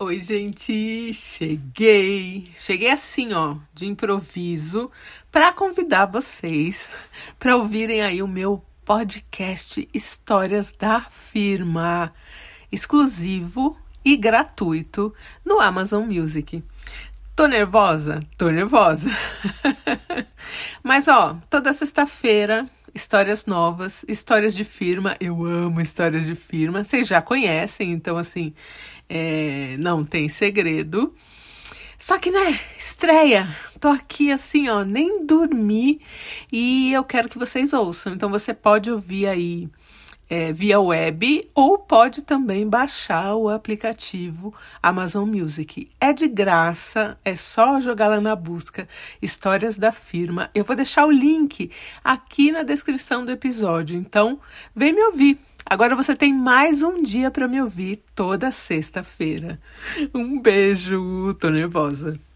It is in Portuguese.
Oi, gente, cheguei. Cheguei assim, ó, de improviso, para convidar vocês para ouvirem aí o meu podcast Histórias da Firma, exclusivo e gratuito no Amazon Music. Tô nervosa? Tô nervosa. Mas ó, toda sexta-feira histórias novas, histórias de firma. Eu amo histórias de firma. Vocês já conhecem, então assim, é, não tem segredo. Só que, né, estreia. Tô aqui assim, ó, nem dormi e eu quero que vocês ouçam. Então você pode ouvir aí é, via web ou pode também baixar o aplicativo Amazon Music. É de graça, é só jogar lá na busca Histórias da Firma. Eu vou deixar o link aqui na descrição do episódio, então vem me ouvir. Agora você tem mais um dia para me ouvir toda sexta-feira. Um beijo, tô nervosa.